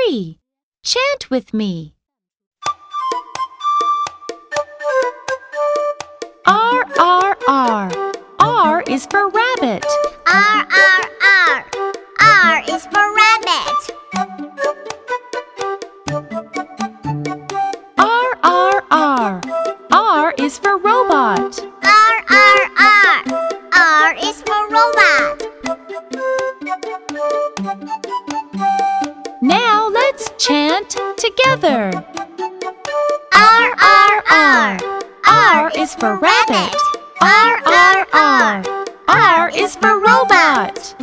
three. Chant with me. R, R, R. R is for rabbit. R, R, R. R is for rabbit. R, R, R. R is for robot. R, R, R. R is for robot. Let's chant together. R, R, R. R is for rabbit. R, R, R. R is for robot.